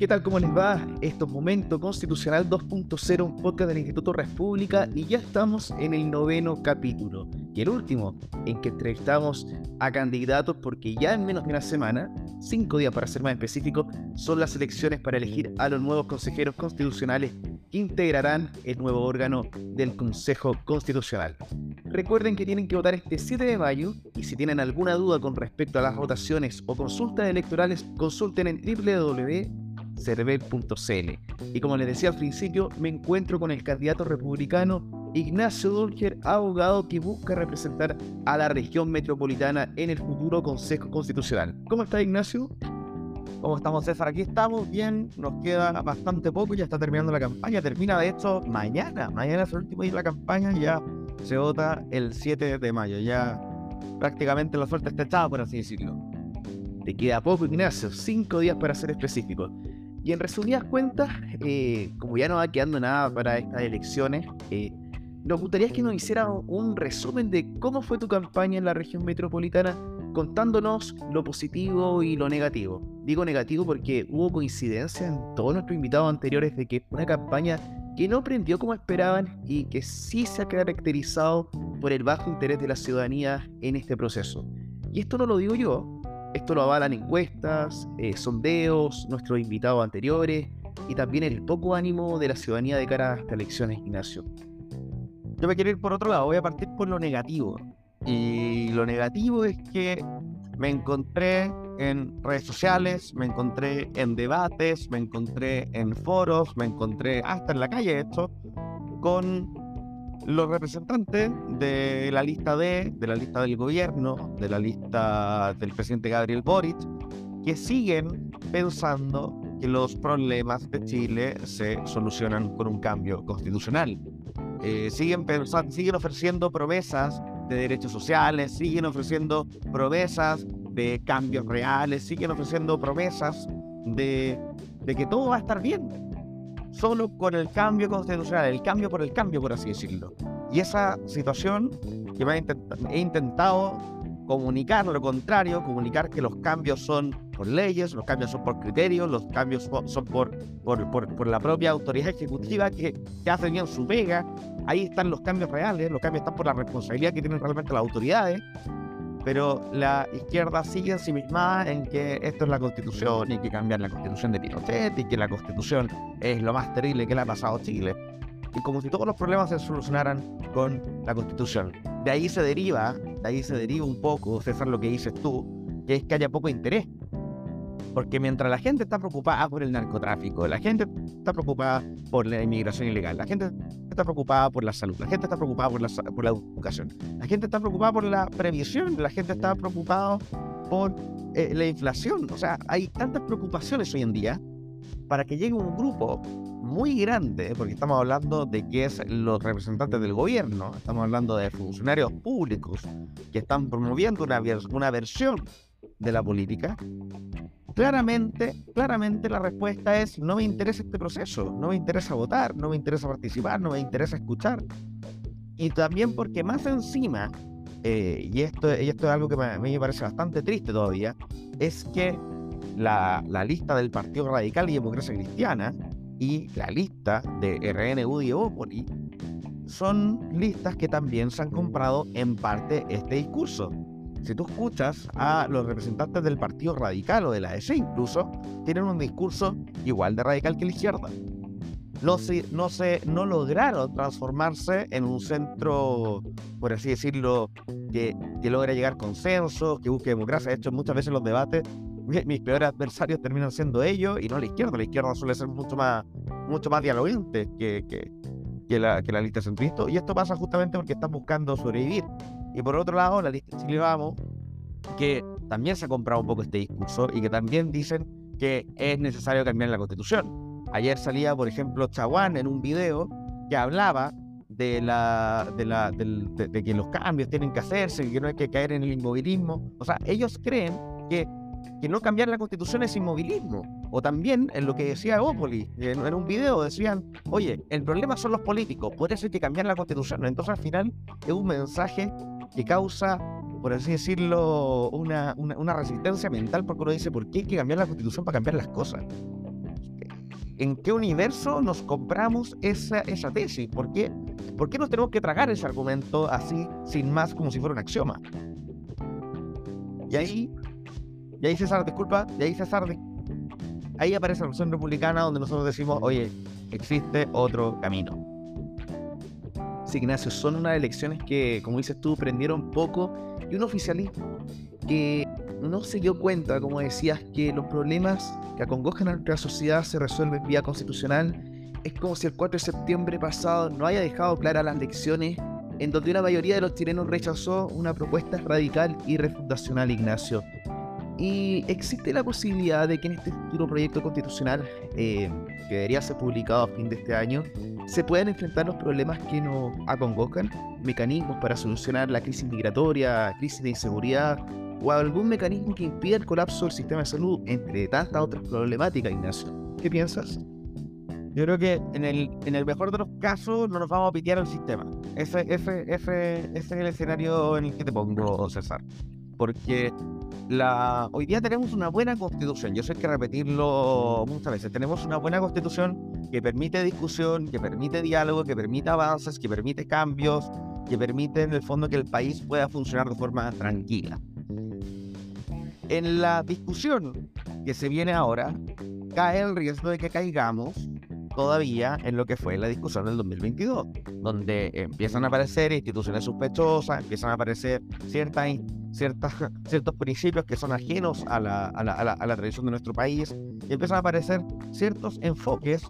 ¿Qué tal? ¿Cómo les va? Esto es Momento Constitucional 2.0, un podcast del Instituto República y ya estamos en el noveno capítulo y el último en que entrevistamos a candidatos porque ya en menos de una semana, cinco días para ser más específico, son las elecciones para elegir a los nuevos consejeros constitucionales que integrarán el nuevo órgano del Consejo Constitucional. Recuerden que tienen que votar este 7 de mayo y si tienen alguna duda con respecto a las votaciones o consultas electorales, consulten en www cervel.cl. Y como les decía al principio, me encuentro con el candidato republicano Ignacio Dulger, abogado que busca representar a la región metropolitana en el futuro Consejo Constitucional. ¿Cómo está Ignacio? ¿Cómo estamos, César? Aquí estamos bien, nos queda bastante poco, ya está terminando la campaña. Termina, de hecho, mañana. Mañana es el último día de la campaña, ya se vota el 7 de mayo. Ya prácticamente la suerte está echada, por así decirlo. Te queda poco, Ignacio, cinco días para ser específico. Y en resumidas cuentas, eh, como ya no va quedando nada para estas elecciones, eh, nos gustaría que nos hiciera un resumen de cómo fue tu campaña en la región metropolitana, contándonos lo positivo y lo negativo. Digo negativo porque hubo coincidencia en todos nuestros invitados anteriores de que una campaña que no prendió como esperaban y que sí se ha caracterizado por el bajo interés de la ciudadanía en este proceso. Y esto no lo digo yo, esto lo avalan encuestas, eh, sondeos, nuestros invitados anteriores y también el poco ánimo de la ciudadanía de cara a estas elecciones, Ignacio. Yo me quiero ir por otro lado, voy a partir por lo negativo. Y lo negativo es que me encontré en redes sociales, me encontré en debates, me encontré en foros, me encontré hasta en la calle, esto, con los representantes de la lista D, de la lista del gobierno, de la lista del presidente Gabriel Boric, que siguen pensando que los problemas de Chile se solucionan con un cambio constitucional. Eh, siguen, pensando, siguen ofreciendo promesas de derechos sociales, siguen ofreciendo promesas de cambios reales, siguen ofreciendo promesas de, de que todo va a estar bien solo con el cambio constitucional, el cambio por el cambio, por así decirlo. Y esa situación que me he intentado comunicar lo contrario, comunicar que los cambios son por leyes, los cambios son por criterios, los cambios son por, por, por, la propia autoridad ejecutiva que, que hace bien su pega. Ahí están los cambios reales, los cambios están por la responsabilidad que tienen realmente las autoridades pero la izquierda sigue ensimismada en que esto es la constitución y que cambiar la constitución de Pinochet y que la constitución es lo más terrible que le ha pasado a Chile. Y como si todos los problemas se solucionaran con la constitución. De ahí se deriva, de ahí se deriva un poco, César, lo que dices tú, que es que haya poco interés porque mientras la gente está preocupada por el narcotráfico, la gente está preocupada por la inmigración ilegal, la gente está preocupada por la salud, la gente está preocupada por la, por la educación, la gente está preocupada por la previsión, la gente está preocupada por eh, la inflación. O sea, hay tantas preocupaciones hoy en día para que llegue un grupo muy grande, porque estamos hablando de que es los representantes del gobierno, estamos hablando de funcionarios públicos que están promoviendo una, una versión de la política, claramente, claramente la respuesta es no me interesa este proceso, no me interesa votar, no me interesa participar, no me interesa escuchar. Y también porque más encima, eh, y, esto, y esto es algo que mí me parece bastante triste todavía, es que la, lista del Partido Radical y Democracia Cristiana y la lista de RNU y son listas que también se han comprado en parte este discurso si tú escuchas a los representantes del Partido Radical o de la ESE incluso, tienen un discurso igual de radical que la izquierda. No, se, no, se, no lograron transformarse en un centro, por así decirlo, que, que logra llegar consenso, que busque democracia. De hecho, muchas veces los debates, mis peores adversarios terminan siendo ellos y no la izquierda. La izquierda suele ser mucho más, mucho más dialogante que, que, que la, que la lista centrista. Y esto pasa justamente porque están buscando sobrevivir. Y por otro lado, la lista Chile Vamos, que también se ha comprado un poco este discurso y que también dicen que es necesario cambiar la constitución. Ayer salía, por ejemplo, Chaguán en un video que hablaba de, la, de, la, de, que los cambios tienen que hacerse, que no hay que caer en el inmovilismo. O sea, ellos creen que, que no cambiar la constitución es inmovilismo. O también en lo que decía en, en, un video decían, oye, el problema son los políticos, puede ser que cambiar la constitución. Entonces al final es un mensaje que causa, por así decirlo, una, una, resistencia mental porque uno dice, ¿por qué hay que cambiar la constitución para cambiar las cosas? en qué universo nos compramos esa, esa tesis. ¿Por qué? ¿Por qué nos tenemos que tragar ese argumento así, sin más, como si fuera un axioma? Y ahí, y ahí César, disculpa, y ahí César, ahí aparece la opción republicana donde nosotros decimos, oye, existe otro camino. Sí, Ignacio, son unas elecciones que, como dices tú, prendieron poco y un oficialismo que no se dio cuenta, como decías, que los problemas que acongojan a nuestra sociedad se resuelven vía constitucional. Es como si el 4 de septiembre pasado no haya dejado claras las lecciones en donde una mayoría de los chilenos rechazó una propuesta radical y refundacional, Ignacio. Y existe la posibilidad de que en este futuro proyecto constitucional, eh, que debería ser publicado a fin de este año, se puedan enfrentar los problemas que nos acongojan, mecanismos para solucionar la crisis migratoria, crisis de inseguridad o algún mecanismo que impida el colapso del sistema de salud, entre tantas otras problemáticas, Ignacio. ¿Qué piensas? Yo creo que en el, en el mejor de los casos no nos vamos a pitear al sistema. Ese es el escenario en el que te pongo, César. Porque la, hoy día tenemos una buena constitución. Yo sé que repetirlo muchas veces. Tenemos una buena constitución que permite discusión, que permite diálogo, que permite avances, que permite cambios, que permite en el fondo que el país pueda funcionar de forma tranquila. En la discusión que se viene ahora, cae el riesgo de que caigamos todavía en lo que fue la discusión del 2022, donde empiezan a aparecer instituciones sospechosas, empiezan a aparecer ciertas, ciertas, ciertos principios que son ajenos a la, a, la, a, la, tradición de nuestro país, y empiezan a aparecer ciertos enfoques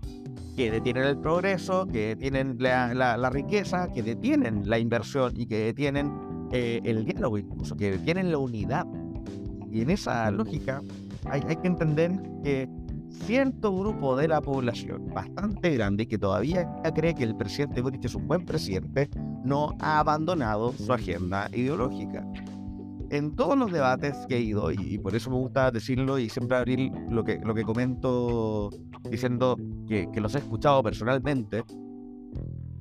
que detienen el progreso, que detienen la, la riqueza, que detienen la inversión y que detienen eh, el diálogo, incluso que detienen la unidad y en esa lógica hay, hay que entender que cierto grupo de la población bastante grande que todavía cree que el presidente Boric es un buen presidente, no ha abandonado su agenda ideológica. En todos los debates que he ido, y, por eso me gusta decirlo y siempre abrir lo que, lo que comento diciendo que, que los he escuchado personalmente,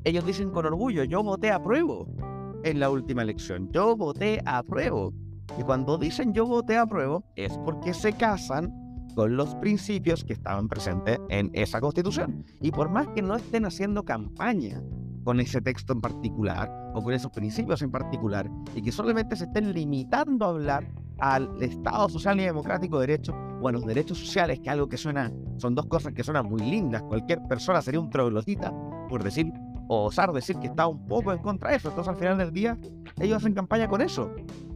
ellos dicen con orgullo, yo voté a prueba en la última elección, yo voté a prueba y cuando dicen yo voté a prueba, es porque se casan con los principios que estaban presentes en esa constitución. Y por más que no estén haciendo campaña con ese texto en particular o con esos principios en particular y que solamente se estén limitando a hablar al Estado social y democrático de derecho o a los derechos sociales, que algo que suena, son dos cosas que suenan muy lindas. Cualquier persona sería un troglodita por decir o osar decir que está un poco en contra de eso. Entonces al final del día ellos hacen campaña con eso.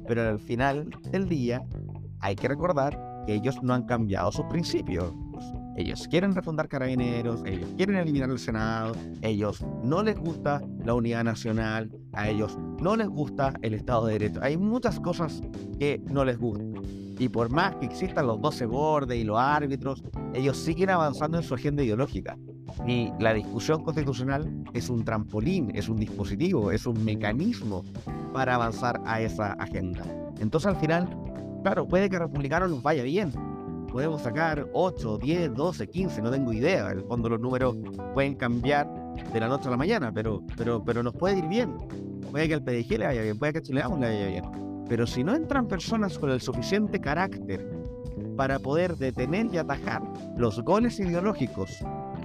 Pero al final del día hay que recordar que ellos no han cambiado sus principios. Ellos quieren refundar carabineros, ellos quieren eliminar el Senado, ellos no les gusta la unidad nacional, a ellos no les gusta el Estado de Derecho. Hay muchas cosas que no les gustan. Y por más que existan los 12 bordes y los árbitros, ellos siguen avanzando en su agenda ideológica. Y la discusión constitucional es un trampolín, es un dispositivo, es un mecanismo para avanzar a esa agenda. Entonces al final, claro, puede que a republicanos nos vaya bien. Podemos sacar 8, 10, 12, 15, no tengo idea. En el fondo los números pueden cambiar de la noche a la mañana, pero, pero, pero nos puede ir bien. Puede que al PDG le vaya bien, puede que a Chileamos le vaya bien. Pero si no entran personas con el suficiente carácter para poder detener y atajar los goles ideológicos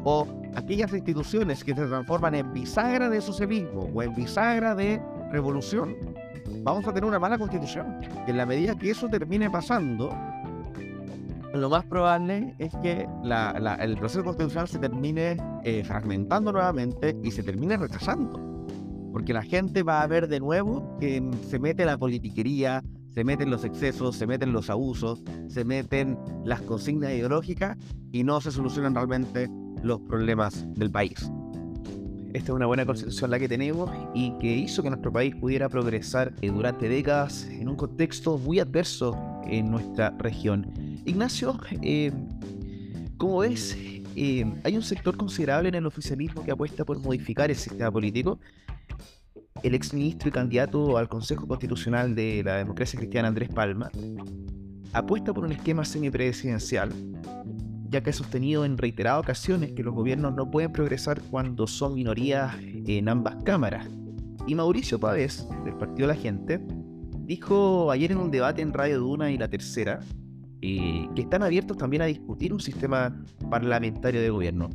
o aquellas instituciones que se transforman en bisagra de socialismo o en bisagra de revolución, vamos a tener una mala constitución. Que en la medida que eso termine pasando, lo más probable es que el proceso constitucional se termine eh, fragmentando nuevamente y se termine rechazando. Porque la gente va a ver de nuevo que se mete la politiquería, se meten los excesos, se meten los abusos, se meten las consignas ideológicas y no se solucionan realmente los problemas del país. Esta es una buena constitución la que tenemos y que hizo que nuestro país pudiera progresar eh, durante décadas en un contexto muy adverso en nuestra región. Ignacio, eh, como ves, eh, hay un sector considerable en el oficialismo que apuesta por modificar el sistema político. El exministro y candidato al Consejo Constitucional de la Democracia Cristiana, Andrés Palma, apuesta por un esquema semipresidencial ya que ha sostenido en reiteradas ocasiones que los gobiernos no pueden progresar cuando son minorías en ambas cámaras. Y Mauricio Pávez, del Partido la Gente, dijo ayer en un debate en Radio Duna y La Tercera eh, que están abiertos también a discutir un sistema parlamentario de gobierno.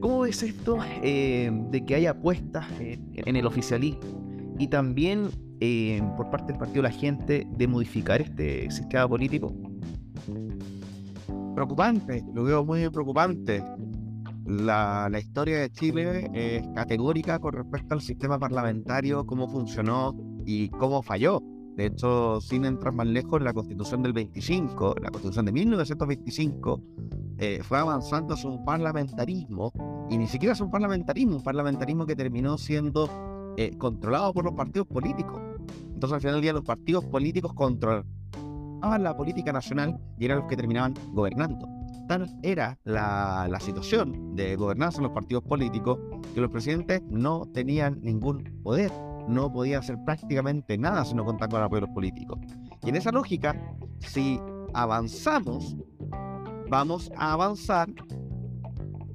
¿Cómo ves esto eh, de que haya apuestas en, el oficialismo y también eh, por parte del Partido la Gente de modificar este sistema político? Preocupante, lo veo muy preocupante. La, la, historia de Chile es categórica con respecto al sistema parlamentario, cómo funcionó y cómo falló. De hecho, sin entrar más lejos, la constitución del 25, la constitución de 1925, eh, fue avanzando hacia un parlamentarismo, y ni siquiera es un parlamentarismo, un parlamentarismo que terminó siendo eh, controlado por los partidos políticos. Entonces, al final del día, los partidos políticos controlaban la política nacional y eran los que terminaban gobernando. Tal era la, la situación de gobernanza en los partidos políticos que los presidentes no tenían ningún poder no podía hacer prácticamente nada si no contaba con apoyo políticos. Y en esa lógica, si avanzamos, vamos a avanzar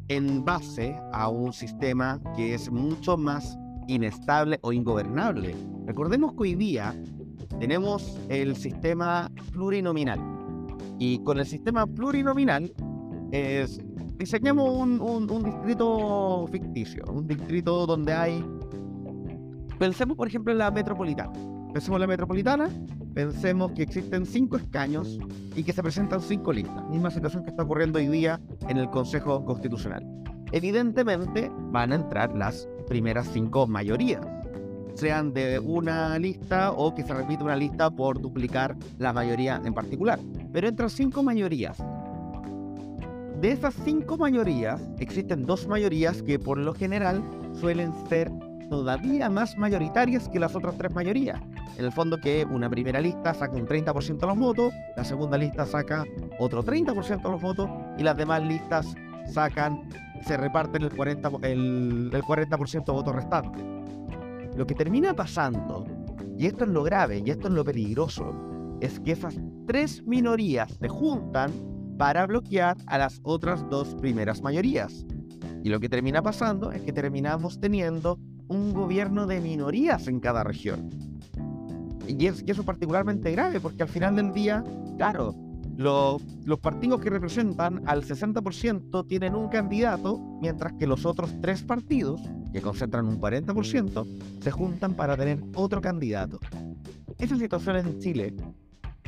en base a un sistema que es mucho más inestable o ingobernable. Recordemos que hoy día tenemos el sistema plurinominal. Y con el sistema plurinominal diseñamos un distrito ficticio, un distrito donde hay Pensemos, por ejemplo, en la metropolitana. Pensemos en la metropolitana, pensemos que existen cinco escaños y que se presentan cinco listas. Misma situación que está ocurriendo hoy día en el Consejo Constitucional. Evidentemente van a entrar las primeras cinco mayorías, sean de una lista o que se repita una lista por duplicar la mayoría en particular. Pero entran cinco mayorías. De esas cinco mayorías, existen dos mayorías que por lo general suelen ser todavía más mayoritarias que las otras tres mayorías. En el fondo que una primera lista saca un 30% de los votos, la segunda lista saca otro 30% de los votos y las demás listas sacan, se reparten el 40%, el, el 40 de votos restantes. Lo que termina pasando, y esto es lo grave y esto es lo peligroso, es que esas tres minorías se juntan para bloquear a las otras dos primeras mayorías. Y lo que termina pasando es que terminamos teniendo un gobierno de minorías en cada región. Y, es, eso es particularmente grave porque al final del día, claro, los, los partidos que representan al 60% tienen un candidato, mientras que los otros tres partidos, que concentran un 40%, se juntan para tener otro candidato. Esa situación en Chile,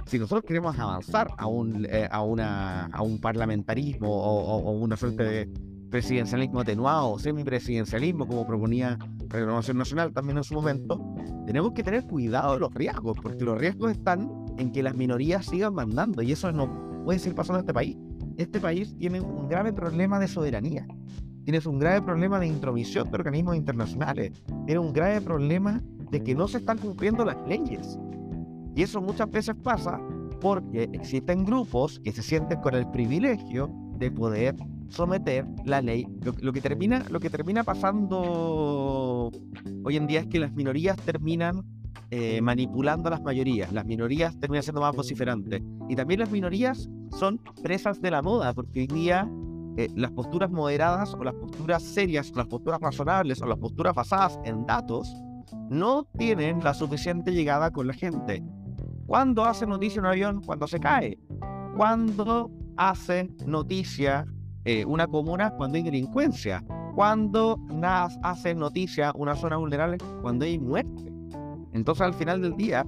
si nosotros queremos avanzar a un, eh, a una, a un parlamentarismo o, o una suerte de presidencialismo atenuado, semipresidencialismo, como proponía Renovación Nacional también en su momento, tenemos que tener cuidado de los riesgos, porque los riesgos están en que las minorías sigan mandando, y eso no puede seguir pasando en este país. Este país tiene un grave problema de soberanía, tiene un grave problema de intromisión de organismos internacionales, tiene un grave problema de que no se están cumpliendo las leyes. Y eso muchas veces pasa porque existen grupos que se sienten con el privilegio de poder someter la ley. Lo, que termina, lo que termina pasando hoy en día es que las minorías terminan eh, manipulando a las mayorías. Las minorías terminan siendo más vociferantes. Y también las minorías son presas de la moda, porque hoy día eh, las posturas moderadas o las posturas serias, las posturas razonables o las posturas basadas en datos no tienen la suficiente llegada con la gente. ¿Cuándo hace noticia un avión? Cuando se cae. ¿Cuándo hace noticia eh, una comuna cuando hay delincuencia, cuando hace noticia una zona vulnerable cuando hay muerte. Entonces al final del día,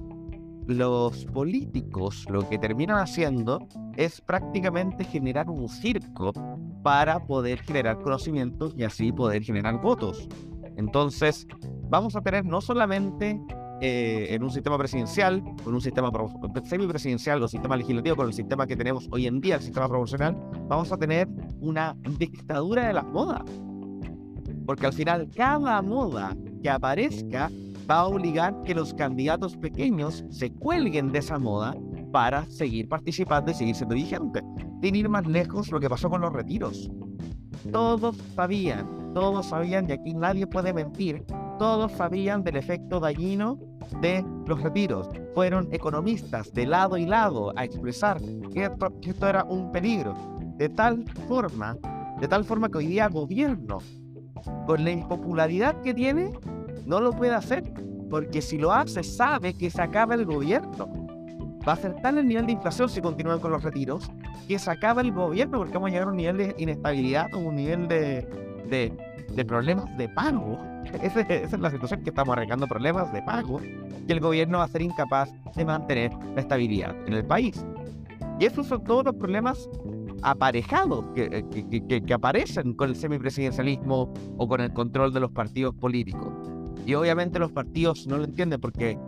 los políticos lo que terminan haciendo es prácticamente generar un circo para poder generar conocimientos y así poder generar votos. Entonces, vamos a tener no solamente eh, en un sistema presidencial, con un sistema semipresidencial o sistema legislativo, con el sistema que tenemos hoy en día, el sistema proporcional, vamos a tener una dictadura de las modas. Porque al final cada moda que aparezca va a obligar que los candidatos pequeños se cuelguen de esa moda para seguir participando y seguir siendo vigentes. Sin ir más lejos, lo que pasó con los retiros. Todos sabían, todos sabían, y aquí nadie puede mentir, todos sabían del efecto dañino de los retiros. Fueron economistas de lado y lado a expresar que esto, era un peligro. De tal forma, de tal forma que hoy día gobierno, con la impopularidad que tiene, no lo puede hacer. Porque si lo hace, sabe que se acaba el gobierno. va a ser tal el nivel de inflación si continúan con los retiros que se acaba el gobierno porque vamos a llegar a un nivel de inestabilidad o un nivel de, de, problemas de pago. Esa, es la situación que estamos arreglando problemas de pago que el gobierno va a ser incapaz de mantener la estabilidad en el país. Y esos son todos los problemas aparejados que, que, que, aparecen con el semipresidencialismo o con el control de los partidos políticos. Y obviamente los partidos no lo entienden porque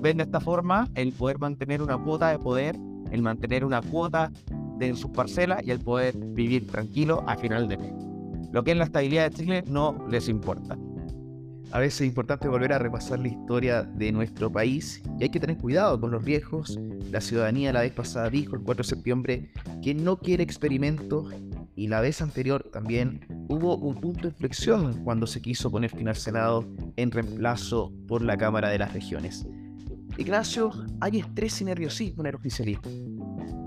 ven de esta forma el poder mantener una cuota de poder, el mantener una cuota de sus parcelas y el poder vivir tranquilo a final de mes. Lo que es la estabilidad de Chile no les importa. A veces es importante volver a repasar la historia de nuestro país y hay que tener cuidado con los riesgos. La ciudadanía la vez pasada dijo el 4 de septiembre que no quiere experimentos y la vez anterior también hubo un punto de inflexión cuando se quiso poner fin al Senado en reemplazo por la Cámara de las Regiones. Ignacio, hay estrés y nerviosismo en el oficialismo.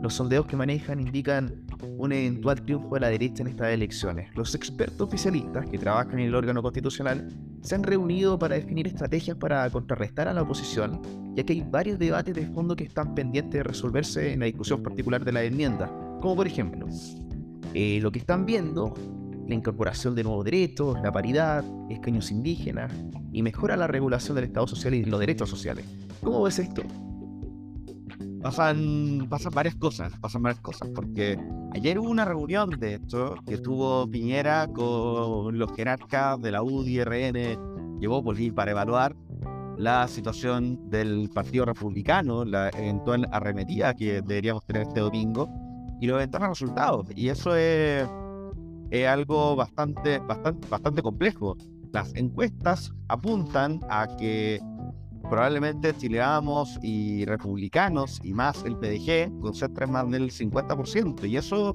Los sondeos que manejan indican un eventual triunfo de la derecha en estas elecciones. Los expertos oficialistas que trabajan en el órgano constitucional se han reunido para definir estrategias para contrarrestar a la oposición, ya que hay varios debates de fondo que están pendientes de resolverse en la discusión particular de la enmienda, como por ejemplo, eh, lo que están viendo, la incorporación de nuevos derechos, la paridad, escaños indígenas y mejora la regulación del Estado social y los derechos sociales. ¿Cómo ves esto? Pasan, pasan varias cosas, pasan varias cosas, porque ayer hubo una reunión, de hecho, que estuvo Piñera con los jerarcas de la UDI, RN, llevó para evaluar la situación del Partido Republicano, la eventual arremetida que deberíamos tener este domingo, y los eventuales resultados. Y eso es, es algo bastante, bastante, bastante complejo. Las encuestas apuntan a que probablemente Chileamos y republicanos y más el PDG concentren más del 50%. Y eso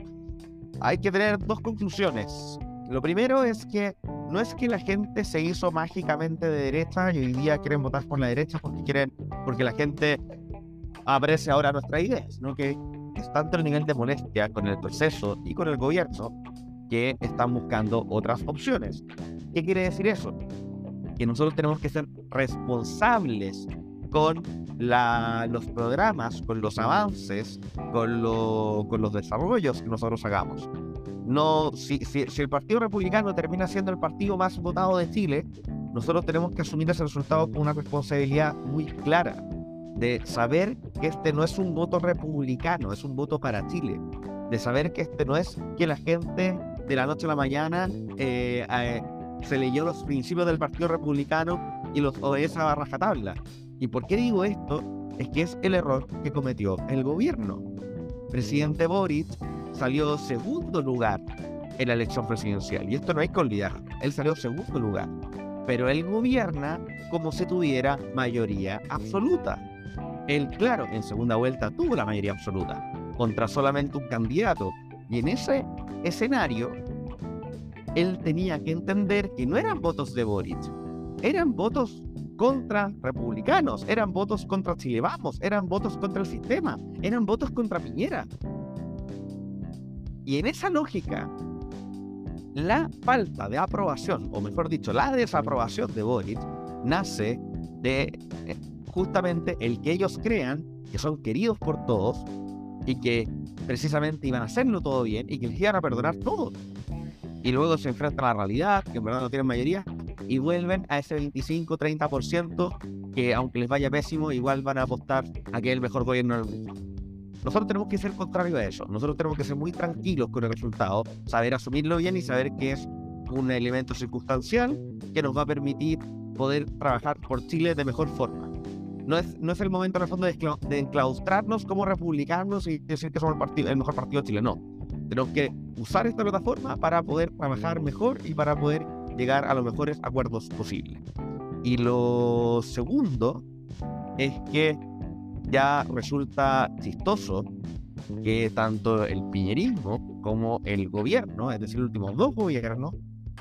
hay que tener dos conclusiones. Lo primero es que no es que la gente se hizo mágicamente de derecha y hoy día quieren votar por la derecha porque quieren, porque la gente aprecia ahora nuestras ideas, sino que es tanto el nivel de molestia con el proceso y con el gobierno que están buscando otras opciones. ¿Qué quiere decir eso? Que nosotros tenemos que ser responsables con los programas, con los avances, con, con los desarrollos que nosotros hagamos. No, si, si, el Partido Republicano termina siendo el partido más votado de Chile, nosotros tenemos que asumir ese resultado con una responsabilidad muy clara de saber que este no es un voto republicano, es un voto para Chile, de saber que este no es que la gente de la noche a la mañana eh, eh, se leyó los principios del Partido Republicano y los obedece a rajatabla. ¿Y por qué digo esto? Es que es el error que cometió el gobierno. Presidente Boric salió segundo lugar en la elección presidencial. Y esto no hay que olvidar. Él salió segundo lugar. Pero él gobierna como si tuviera mayoría absoluta. Él, claro, en segunda vuelta tuvo la mayoría absoluta, contra solamente un candidato. Y en ese escenario, él tenía que entender que no eran votos de Boric, eran votos contra republicanos, eran votos contra Chile Vamos, eran votos contra el sistema, eran votos contra Piñera. Y en esa lógica, la falta de aprobación, o mejor dicho, la desaprobación de Boric, nace de eh, justamente el que ellos crean que son queridos por todos y que precisamente iban a hacerlo todo bien y que les iban a perdonar todo y luego se enfrentan a la realidad, que en verdad no tienen mayoría, y vuelven a ese 25-30% que aunque les vaya pésimo, igual van a apostar a que es el mejor gobierno del mundo. Nosotros tenemos que ser contrario a eso, nosotros tenemos que ser muy tranquilos con el resultado, saber asumirlo bien y saber que es un elemento circunstancial que nos va a permitir poder trabajar por Chile de mejor forma. No es, no es el momento en el fondo de, enclaustrarnos como republicanos y decir que somos el, el mejor partido de Chile, no tenemos que usar esta plataforma para poder trabajar mejor y para poder llegar a los mejores acuerdos posibles. Y lo segundo es que ya resulta chistoso que tanto el piñerismo como el gobierno, es decir, los últimos dos gobiernos,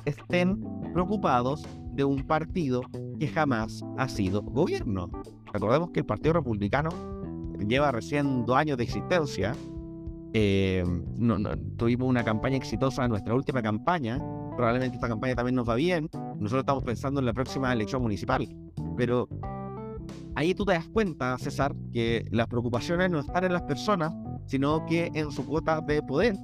estén preocupados de un partido que jamás ha sido gobierno. Recordemos que el Partido Republicano lleva recién dos años de existencia eh, no, tuvimos una campaña exitosa, nuestra última campaña. Probablemente esta campaña también nos va bien. Nosotros estamos pensando en la próxima elección municipal. Pero ahí tú te das cuenta, César, que las preocupaciones no están en las personas, sino que en su cuota de poder.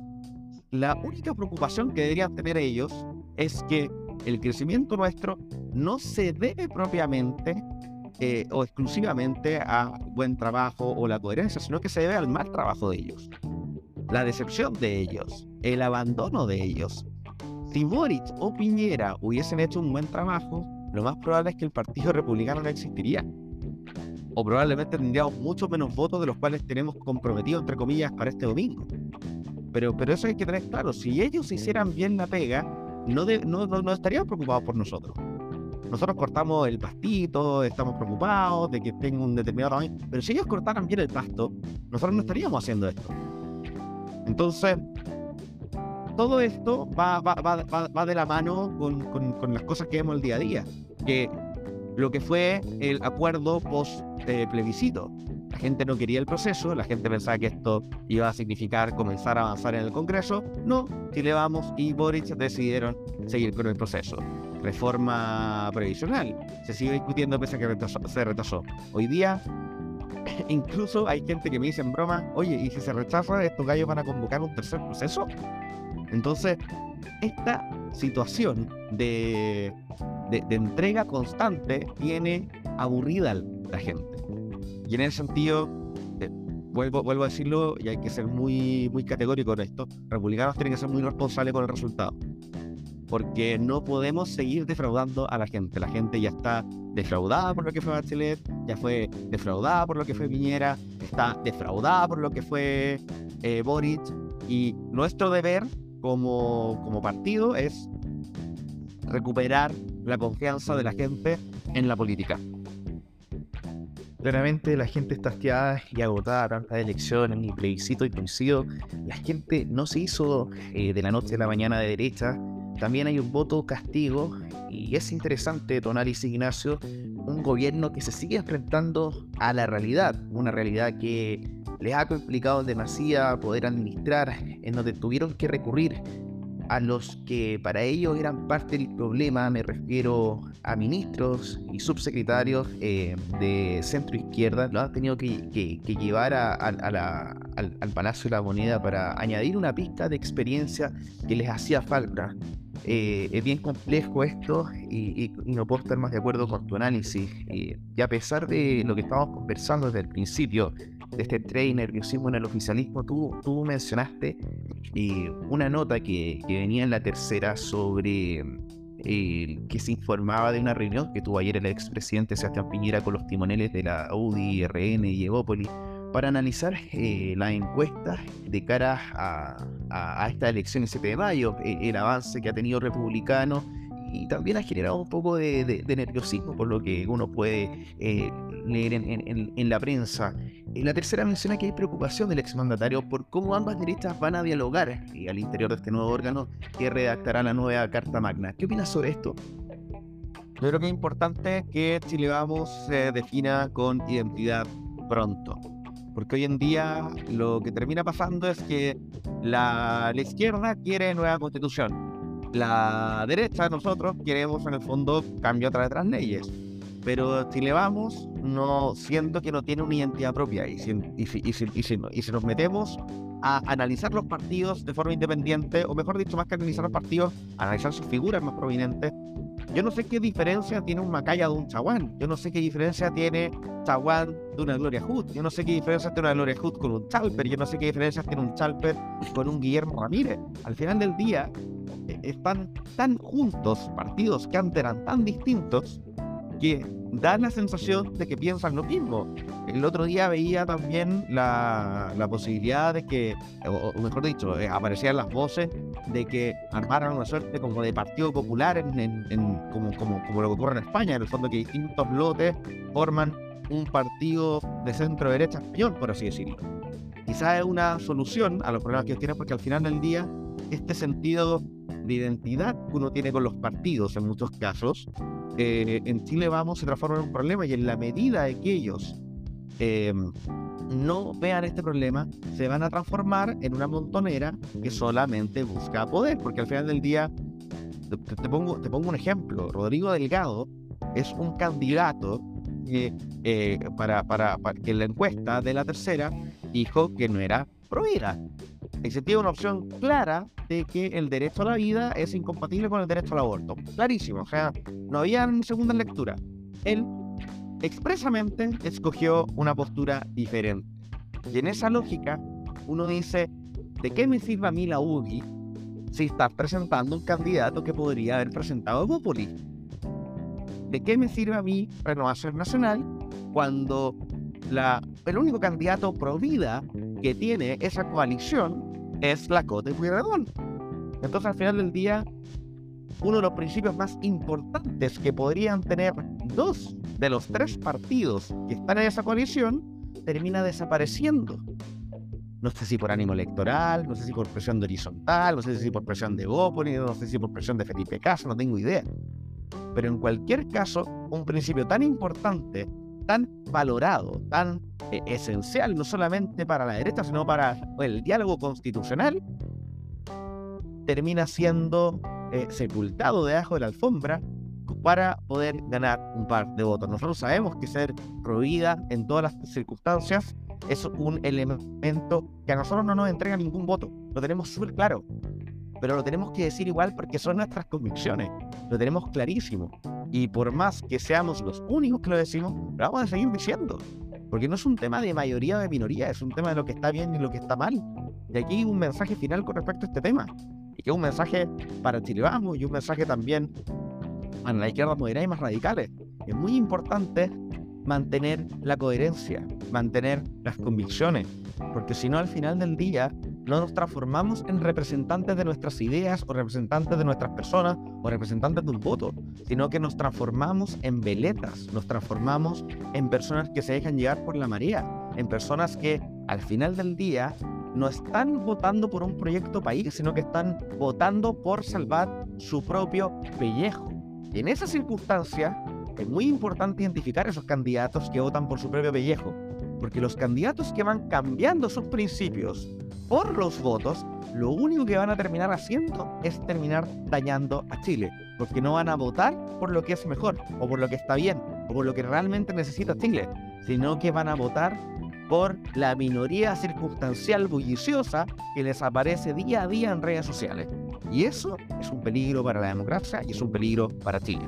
La única preocupación que deberían tener ellos es que el crecimiento nuestro no se debe propiamente eh, o exclusivamente a buen trabajo o la coherencia, sino que se debe al mal trabajo de ellos, la decepción de ellos, el abandono de ellos. Si Boric o Piñera hubiesen hecho un buen trabajo, lo más probable es que el Partido Republicano no existiría. O probablemente tendríamos mucho menos votos de los cuales tenemos comprometidos, entre comillas, para este domingo. Pero, pero eso hay que tener claro. Si ellos hicieran bien la pega, no, no, no, estarían preocupados por nosotros. Nosotros cortamos el pastito, estamos preocupados de que tenga un determinado tamaño, pero si ellos cortaran bien el pasto, nosotros no estaríamos haciendo esto. Entonces, todo esto va, va, va, va de la mano con, con, con, las cosas que vemos el día a día, que lo que fue el acuerdo post eh. La gente no quería el proceso, la gente pensaba que esto iba a significar comenzar a avanzar en el Congreso. No, Chile Vamos y Boric decidieron seguir con el proceso. Reforma previsional. Se sigue discutiendo pese a que se retrasó. Hoy día, incluso hay gente que me dice en broma, oye, ¿y si se rechaza, estos gallos van a convocar un tercer proceso? Entonces, esta situación de, de, entrega constante tiene aburrida la gente. Y en ese sentido, eh, vuelvo, vuelvo a decirlo, y hay que ser muy, muy categórico en esto, republicanos tienen que ser muy responsables con el resultado. Porque no podemos seguir defraudando a la gente. La gente ya está defraudada por lo que fue Bachelet, ya fue defraudada por lo que fue Piñera, está defraudada por lo que fue eh, Boric. Y nuestro deber como, como partido es recuperar la confianza de la gente en la política. Claramente la gente está hastiada y agotada tantas elecciones y plebiscito y coincido. La gente no se hizo eh, de la noche a la mañana de derecha. También hay un voto castigo y es interesante tu análisis, Ignacio. Un gobierno que se sigue enfrentando a la realidad, una realidad que les ha complicado demasiado poder administrar, en donde tuvieron que recurrir a los que para ellos eran parte del problema, me refiero a ministros y subsecretarios eh, de centro izquierda, lo han tenido que, llevar al, Palacio de la Moneda para añadir una pista de experiencia que les hacía falta. Eh, es bien complejo esto y, no puedo estar más de acuerdo con tu análisis. y a pesar de lo que estábamos conversando desde el principio, de este tren nerviosismo en el oficialismo, tú, tú mencionaste una nota que, que, venía en la tercera sobre eh, que se informaba de una reunión que tuvo ayer el expresidente Sebastián Piñera con los timoneles de la UDI, RN y Evópolis para analizar eh, las encuestas de cara a, esta elección el 7 de mayo, el avance que ha tenido republicano y también ha generado un poco de, nerviosismo por lo que uno puede leer en, en, la prensa. Y la tercera menciona que hay preocupación del exmandatario por cómo ambas derechas van a dialogar y al interior de este nuevo órgano que redactará la nueva Carta Magna. ¿Qué opinas sobre esto? Yo creo que es importante que Chile Vamos se defina con identidad pronto. Porque hoy en día lo que termina pasando es que la, la izquierda quiere nueva constitución. La derecha, nosotros, queremos en el fondo cambio a través de las leyes pero si le vamos, no siento que no tiene una identidad propia. Y si, y si, y si, y si, y si nos metemos a analizar los partidos de forma independiente, o mejor dicho, más que analizar los partidos, analizar sus figuras más prominentes, yo no sé qué diferencia tiene un Macaya de un Chaguán. Yo no sé qué diferencia tiene Chaguán de una Gloria Hood. Yo no sé qué diferencia tiene una Gloria Hood con un Chalper. Yo no sé qué diferencia tiene un Chalper con un Guillermo Ramírez. Al final del día, e, están tan juntos partidos que antes eran tan distintos que dan la sensación de que piensan lo mismo. El otro día veía también la, posibilidad de que, o, mejor dicho, eh, aparecían las voces de que armaran una suerte como de Partido Popular, en, como, como, como, lo que ocurre en España, en el fondo que distintos lotes forman un partido de centro derecha español, por así decirlo. Quizás es una solución a los problemas que ellos tienen, porque al final del día, este sentido de identidad que uno tiene con los partidos en muchos casos, eh, en Chile vamos se transforma en un problema y en la medida de que ellos em, no vean este problema, se van a transformar en una montonera que solamente busca poder, porque al final del día, te, pongo, te pongo un ejemplo, Rodrigo Delgado es un candidato que, eh, para, para, que la encuesta de la tercera dijo que no era prohibida. Existía una opción clara de que el derecho a la vida es incompatible con el derecho al aborto. Clarísimo, o sea, no había segunda lectura. Él expresamente escogió una postura diferente. Y en esa lógica, uno dice, ¿de qué me sirve a mí la UBI si estás presentando un candidato que podría haber presentado Populi? ¿De qué me sirve a mí Renovación Nacional cuando la, el único candidato pro vida que tiene esa coalición es la Cote Pueyrredón? Entonces, al final del día, uno de los principios más importantes que podrían tener dos de los tres partidos que están en esa coalición termina desapareciendo. No sé si por ánimo electoral, no sé si por presión de horizontal, no sé si por presión de Bópoli, no sé si por presión de Felipe Casa, no tengo idea. Pero en cualquier caso, un principio tan importante, tan valorado, tan eh, esencial, no solamente para la derecha, sino para el diálogo constitucional, termina siendo eh, sepultado debajo de la alfombra para poder ganar un par de votos. Nosotros sabemos que ser prohibida en todas las circunstancias es un elemento que a nosotros no nos entrega ningún voto. Lo tenemos súper claro. Pero lo tenemos que decir igual porque son nuestras convicciones. Lo tenemos clarísimo. Y por más que seamos los únicos que lo decimos, lo vamos a seguir diciendo. Porque no es un tema de mayoría o de minoría, es un tema de lo que está bien y lo que está mal. Y aquí un mensaje final con respecto a este tema. Y que es un mensaje para Chile Vamos y un mensaje también para la izquierda moderada y más radicales. Es muy importante mantener la coherencia, mantener las convicciones, porque si no al final del día no nos transformamos en representantes de nuestras ideas o representantes de nuestras personas o representantes de un voto, sino que nos transformamos en veletas, nos transformamos en personas que se dejan llevar por la marea, en personas que al final del día no están votando por un proyecto país, sino que están votando por salvar su propio pellejo. Y en esa circunstancia es muy importante identificar esos candidatos que votan por su propio pellejo, porque los candidatos que van cambiando sus principios por los votos, lo único que van a terminar haciendo es terminar dañando a Chile, porque no van a votar por lo que es mejor, o por lo que está bien, o por lo que realmente necesita Chile, sino que van a votar por la minoría circunstancial bulliciosa que les aparece día a día en redes sociales. Y eso es un peligro para la democracia y es un peligro para Chile.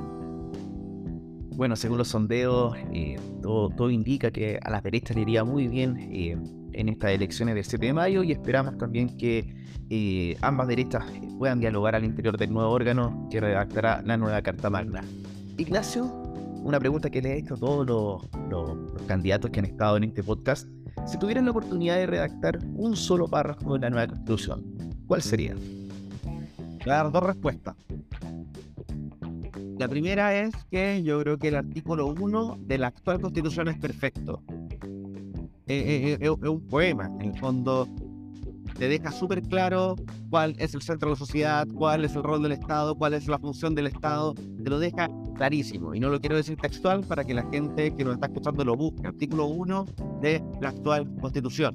Bueno, según los sondeos, eh, todo, indica que a las derechas le iría muy bien eh, en estas elecciones del 7 de mayo y esperamos también que eh, ambas derechas puedan dialogar al interior del nuevo órgano que redactará la nueva Carta Magna. Ignacio, una pregunta que le he hecho a todos los, candidatos que han estado en este podcast. Si tuvieran la oportunidad de redactar un solo párrafo de la nueva Constitución, ¿cuál sería? Voy a dar dos respuestas. La primera es que yo creo que el artículo 1 de la actual constitución es perfecto. Eh, eh, eh, es un poema, en el fondo te deja súper claro cuál es el centro de la sociedad, cuál es el rol del Estado, cuál es la función del Estado, te lo deja clarísimo. Y no lo quiero decir textual para que la gente que nos está escuchando lo busque. Artículo 1 de la actual constitución.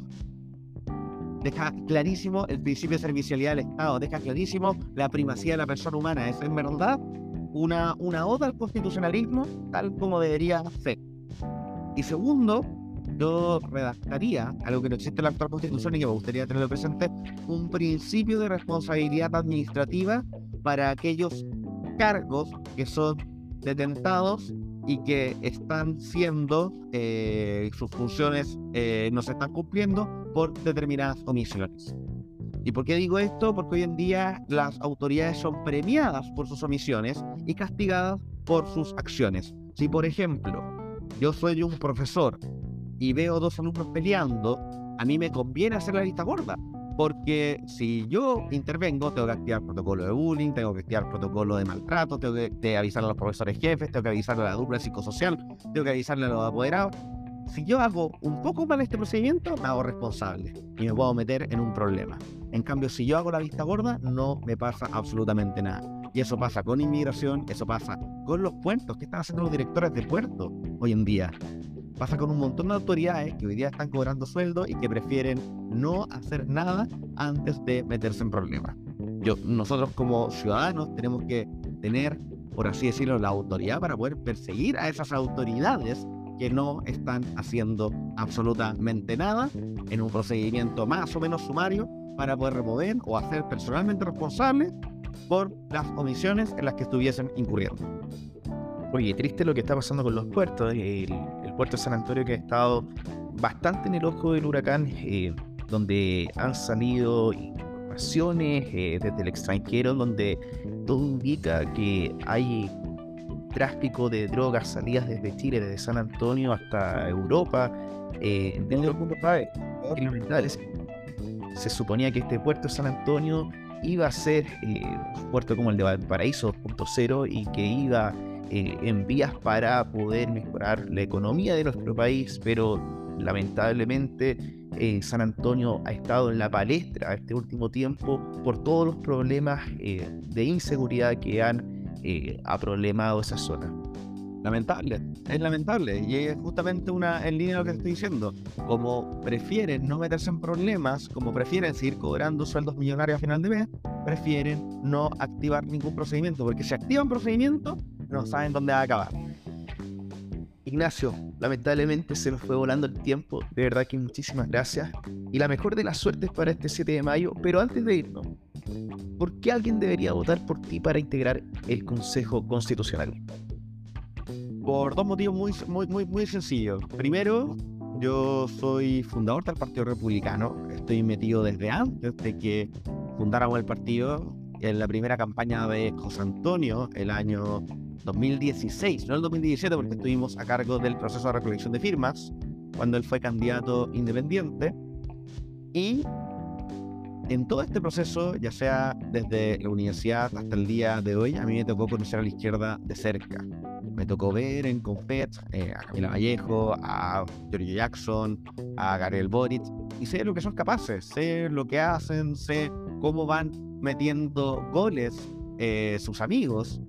Deja clarísimo el principio de servicialidad del Estado, deja clarísimo la primacía de la persona humana. Es en verdad una, una oda al constitucionalismo tal como debería ser. Y segundo, yo redactaría, algo que no existe en la actual constitución y que me gustaría tenerlo presente, un principio de responsabilidad administrativa para aquellos cargos que son detentados y que están siendo, eh, sus funciones eh, no se están cumpliendo por determinadas omisiones. ¿Y por qué digo esto? Porque hoy en día las autoridades son premiadas por sus omisiones y castigadas por sus acciones. Si, por ejemplo, yo soy un profesor y veo dos alumnos peleando, a mí me conviene hacer la lista gorda. Porque si yo intervengo, tengo que activar protocolo de bullying, tengo que activar protocolo de maltrato, tengo que, avisarle a los profesores jefes, tengo que avisarle a la dupla psicosocial, tengo que avisarle a los apoderados si yo hago un poco mal este procedimiento, me hago responsable y me puedo meter en un problema. En cambio, si yo hago la vista gorda, no me pasa absolutamente nada. Y eso pasa con inmigración, eso pasa con los puertos. ¿Qué están haciendo los directores de puertos hoy en día? Pasa con un montón de autoridades que hoy día están cobrando sueldo y que prefieren no hacer nada antes de meterse en problemas. Nosotros como ciudadanos tenemos que tener, por así decirlo, la autoridad para poder perseguir a esas autoridades que no están haciendo absolutamente nada en un procedimiento más o menos sumario para poder remover o hacer personalmente responsable por las omisiones en las que estuviesen incurriendo. Oye, triste lo que está pasando con los puertos. El, puerto de San Antonio que ha estado bastante en el ojo del huracán, eh, donde han salido informaciones eh, desde el extranjero, donde todo indica que hay tráfico de drogas salidas desde Chile, desde San Antonio hasta Europa. Eh, todo el mundo sabe. Se suponía que este puerto de San Antonio iba a ser eh, un puerto como el de Valparaíso 2.0 y que iba eh, en vías para poder mejorar la economía de nuestro país, pero lamentablemente eh, San Antonio ha estado en la palestra este último tiempo por todos los problemas de inseguridad que han aproblemado esa zona. Lamentable, es lamentable y es justamente una en línea de lo que estoy diciendo. Como prefieren no meterse en problemas, como prefieren seguir cobrando sueldos millonarios a final de mes, prefieren no activar ningún procedimiento, porque si activan procedimiento, no saben dónde va a acabar. Ignacio, lamentablemente se nos fue volando el tiempo, de verdad que muchísimas gracias y la mejor de las suertes para este 7 de mayo, pero antes de irnos, ¿por qué alguien debería votar por ti para integrar el Consejo Constitucional? por dos motivos muy, muy, muy, muy sencillos. Primero, yo soy fundador del Partido Republicano. Estoy metido desde antes de que fundáramos el partido en la primera campaña de José Antonio, el año 2016, no el 2017, porque estuvimos a cargo del proceso de recolección de firmas cuando él fue candidato independiente. Y en todo este proceso, ya sea desde la universidad hasta el día de hoy, a mí me tocó conocer a la izquierda de cerca. Me tocó ver en Confet eh, a Camila Vallejo, a Giorgio Jackson, a Gabriel Boric, y sé lo que son capaces, sé lo que hacen, sé cómo van metiendo goles eh, sus amigos.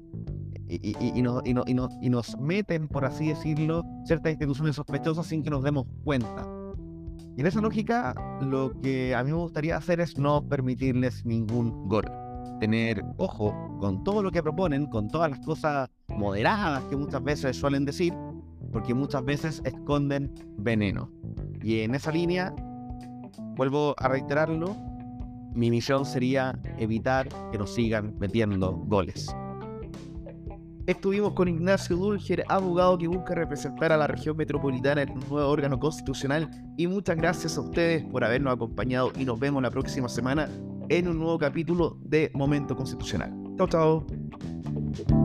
Y, y, y, nos meten, por así decirlo, ciertas instituciones sospechosas sin que nos demos cuenta. Y en esa lógica, lo que a mí me gustaría hacer es no permitirles ningún gol. Tener ojo con todo lo que proponen, con todas las cosas moderadas que muchas veces suelen decir, porque muchas veces esconden veneno. Y en esa línea, vuelvo a reiterarlo, mi misión sería evitar que nos sigan metiendo goles. Estuvimos con Ignacio Dulger, abogado que busca representar a la región metropolitana en un nuevo órgano constitucional. Y muchas gracias a ustedes por habernos acompañado y nos vemos la próxima semana en un nuevo capítulo de Momento Constitucional. Chao, chao.